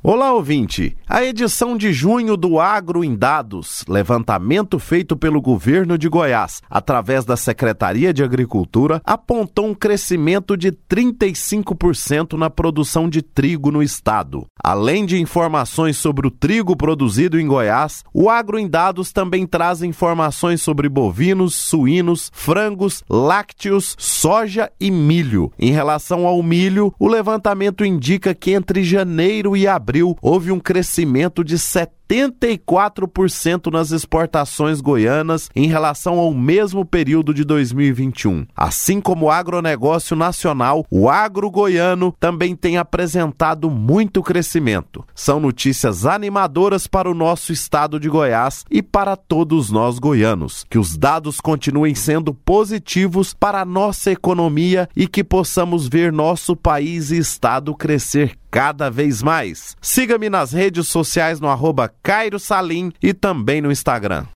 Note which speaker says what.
Speaker 1: Olá, ouvinte! A edição de junho do Agro em Dados, levantamento feito pelo governo de Goiás, através da Secretaria de Agricultura, apontou um crescimento de 35% na produção de trigo no estado. Além de informações sobre o trigo produzido em Goiás, o Agro em Dados também traz informações sobre bovinos, suínos, frangos, lácteos, soja e milho. Em relação ao milho, o levantamento indica que entre janeiro e abril abril, houve um crescimento de 70 84% nas exportações goianas em relação ao mesmo período de 2021. Assim como o agronegócio nacional, o agro goiano também tem apresentado muito crescimento. São notícias animadoras para o nosso estado de Goiás e para todos nós goianos. Que os dados continuem sendo positivos para a nossa economia e que possamos ver nosso país e estado crescer cada vez mais. Siga-me nas redes sociais no arroba Cairo Salim e também no Instagram.